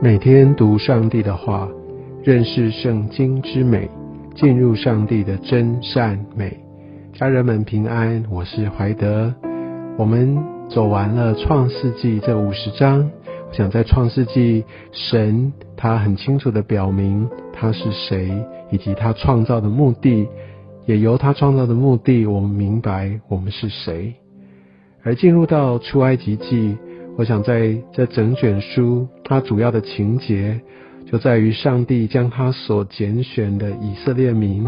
每天读上帝的话，认识圣经之美，进入上帝的真善美。家人们平安，我是怀德。我们走完了创世纪这五十章，我想在创世纪，神他很清楚的表明他是谁，以及他创造的目的，也由他创造的目的，我们明白我们是谁。而进入到出埃及记。我想在这整卷书，它主要的情节就在于上帝将他所拣选的以色列民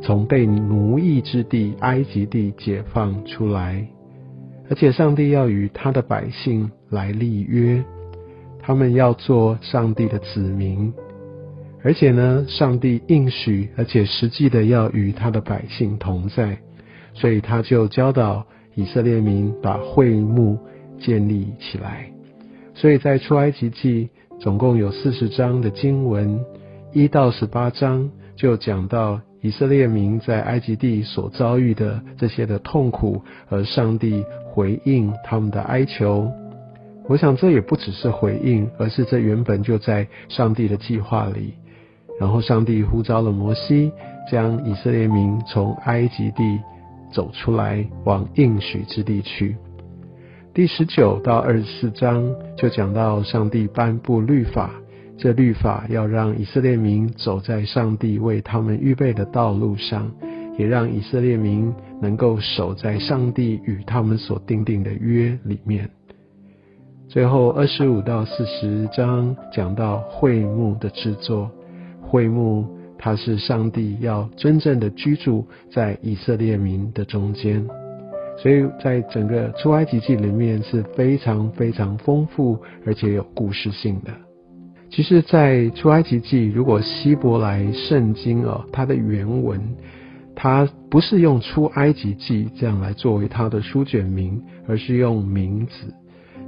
从被奴役之地埃及地解放出来，而且上帝要与他的百姓来立约，他们要做上帝的子民，而且呢，上帝应许，而且实际的要与他的百姓同在，所以他就教导以色列民把会幕。建立起来，所以在出埃及记总共有四十章的经文，一到十八章就讲到以色列民在埃及地所遭遇的这些的痛苦，而上帝回应他们的哀求。我想这也不只是回应，而是这原本就在上帝的计划里。然后上帝呼召了摩西，将以色列民从埃及地走出来，往应许之地去。第十九到二十四章就讲到上帝颁布律法，这律法要让以色列民走在上帝为他们预备的道路上，也让以色列民能够守在上帝与他们所定定的约里面。最后二十五到四十章讲到会幕的制作，会幕它是上帝要真正的居住在以色列民的中间。所以在整个出埃及记里面是非常非常丰富而且有故事性的。其实，在出埃及记，如果希伯来圣经哦，它的原文，它不是用出埃及记这样来作为它的书卷名，而是用名字。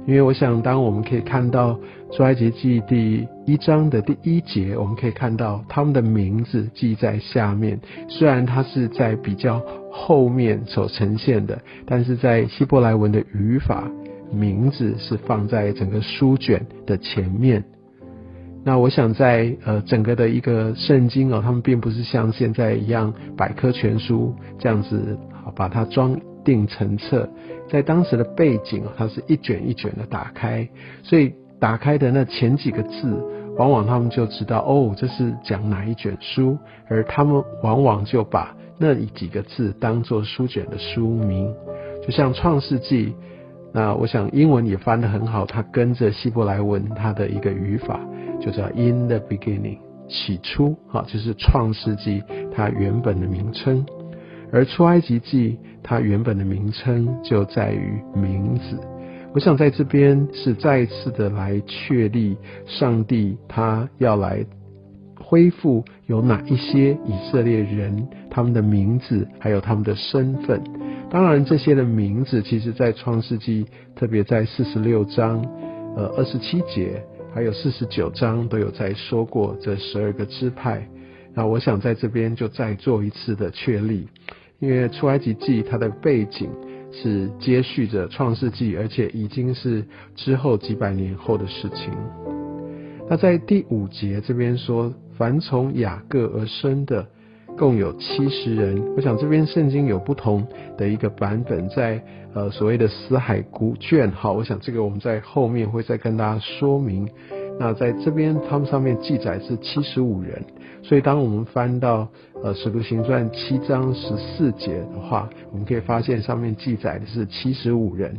因为我想，当我们可以看到出埃及记第一章的第一节，我们可以看到他们的名字记在下面。虽然它是在比较后面所呈现的，但是在希伯来文的语法，名字是放在整个书卷的前面。那我想，在呃整个的一个圣经哦，他们并不是像现在一样百科全书这样子好，把它装定成册。在当时的背景它是一卷一卷的打开，所以打开的那前几个字，往往他们就知道哦，这是讲哪一卷书，而他们往往就把那几个字当做书卷的书名，就像创世纪，那我想英文也翻得很好，它跟着希伯来文它的一个语法，就叫 In the beginning，起初，哈，就是创世纪它原本的名称。而出埃及记，它原本的名称就在于名字。我想在这边是再一次的来确立，上帝他要来恢复有哪一些以色列人他们的名字，还有他们的身份。当然，这些的名字，其实在创世纪，特别在四十六章、呃二十七节，还有四十九章，都有在说过这十二个支派。那我想在这边就再做一次的确立。因为出埃及记它的背景是接续着创世纪，而且已经是之后几百年后的事情。那在第五节这边说，凡从雅各而生的共有七十人。我想这边圣经有不同的一个版本，在呃所谓的死海古卷，好，我想这个我们在后面会再跟大家说明。那在这边，他们上面记载是七十五人，所以当我们翻到呃《使徒行传》七章十四节的话，我们可以发现上面记载的是七十五人。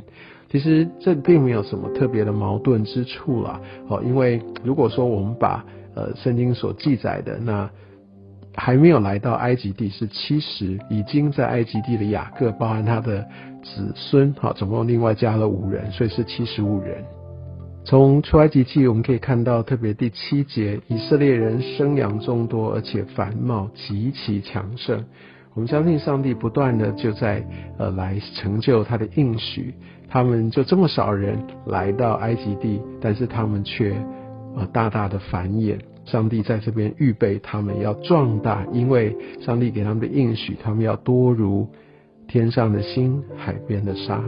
其实这并没有什么特别的矛盾之处啦，哦，因为如果说我们把呃圣经所记载的那还没有来到埃及地是七十，已经在埃及地的雅各，包含他的子孙，好，总共另外加了五人，所以是七十五人。从出埃及记我们可以看到，特别第七节，以色列人生养众多，而且繁茂极其强盛。我们相信上帝不断的就在呃来成就他的应许。他们就这么少人来到埃及地，但是他们却呃大大的繁衍。上帝在这边预备他们要壮大，因为上帝给他们的应许，他们要多如天上的星，海边的沙。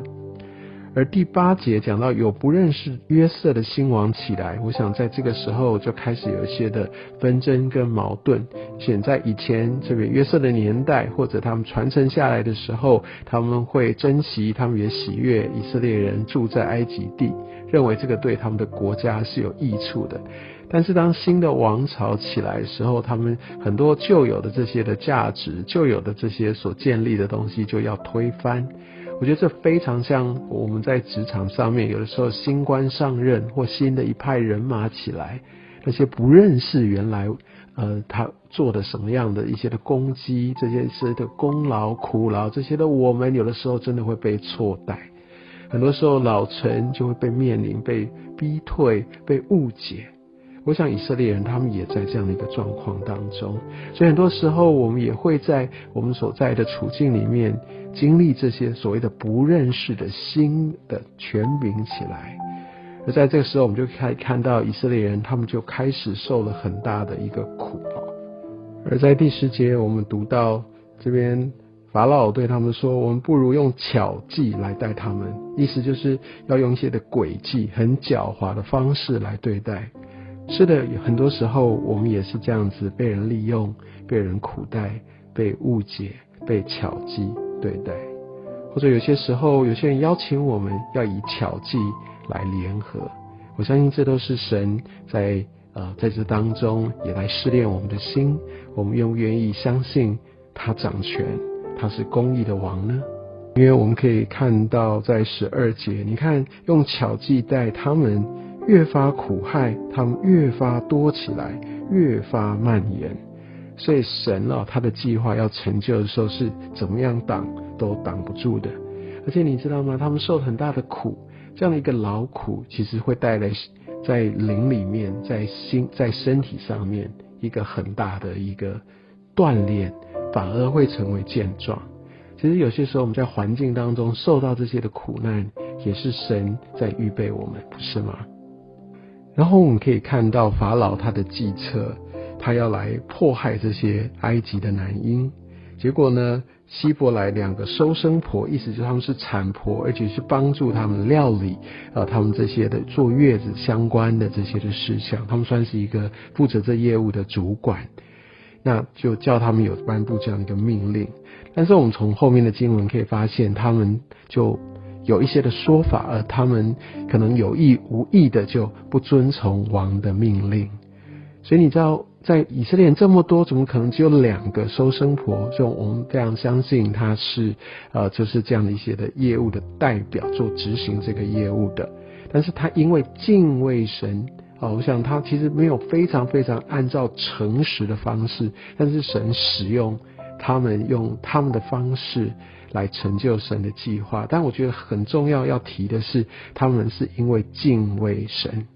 而第八节讲到有不认识约瑟的新王起来，我想在这个时候就开始有一些的纷争跟矛盾。显在以前这个约瑟的年代，或者他们传承下来的时候，他们会珍惜，他们也喜悦以色列人住在埃及地，认为这个对他们的国家是有益处的。但是当新的王朝起来的时候，他们很多旧有的这些的价值，旧有的这些所建立的东西就要推翻。我觉得这非常像我们在职场上面，有的时候新官上任或新的一派人马起来，那些不认识原来呃他做的什么样的一些的攻击，这些是的功劳苦劳这些的，我们有的时候真的会被错待，很多时候老臣就会被面临被逼退、被误解。我想以色列人他们也在这样的一个状况当中，所以很多时候我们也会在我们所在的处境里面经历这些所谓的不认识的新的权柄起来，而在这个时候，我们就可以看到以色列人他们就开始受了很大的一个苦而在第十节，我们读到这边法老对他们说：“我们不如用巧计来待他们，意思就是要用一些的诡计、很狡猾的方式来对待。”是的，很多时候我们也是这样子被人利用、被人苦待、被误解、被巧计对待，或者有些时候有些人邀请我们要以巧计来联合。我相信这都是神在呃在这当中也来试炼我们的心，我们愿不愿意相信他掌权，他是公义的王呢？因为我们可以看到在十二节，你看用巧计待他们。越发苦害，他们越发多起来，越发蔓延。所以神啊，他的计划要成就的时候，是怎么样挡都挡不住的。而且你知道吗？他们受很大的苦，这样的一个劳苦，其实会带来在灵里面、在心、在身体上面一个很大的一个锻炼，反而会成为健壮。其实有些时候我们在环境当中受到这些的苦难，也是神在预备我们，不是吗？然后我们可以看到法老他的计策，他要来迫害这些埃及的男婴。结果呢，希伯来两个收生婆，意思就是他们是产婆，而且是帮助他们料理啊，他们这些的坐月子相关的这些的事项，他们算是一个负责这业务的主管。那就叫他们有颁布这样一个命令。但是我们从后面的经文可以发现，他们就。有一些的说法，而他们可能有意无意的就不遵从王的命令，所以你知道，在以色列这么多，怎么可能只有两个收生婆？所以我们非常相信他是呃，就是这样的一些的业务的代表，做执行这个业务的。但是他因为敬畏神啊，我想他其实没有非常非常按照诚实的方式，但是神使用他们用他们的方式。来成就神的计划，但我觉得很重要要提的是，他们是因为敬畏神，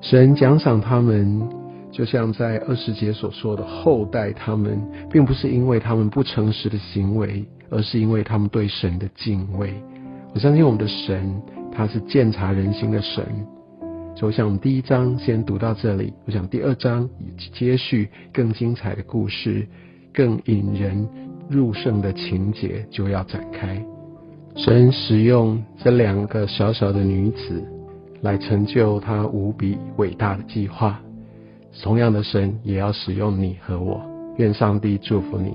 神奖赏他们，就像在二十节所说的后代他们，并不是因为他们不诚实的行为，而是因为他们对神的敬畏。我相信我们的神，他是鉴察人心的神。所以，我想我们第一章先读到这里，我想第二章接续更精彩的故事，更引人。入胜的情节就要展开，神使用这两个小小的女子来成就他无比伟大的计划。同样的，神也要使用你和我。愿上帝祝福你。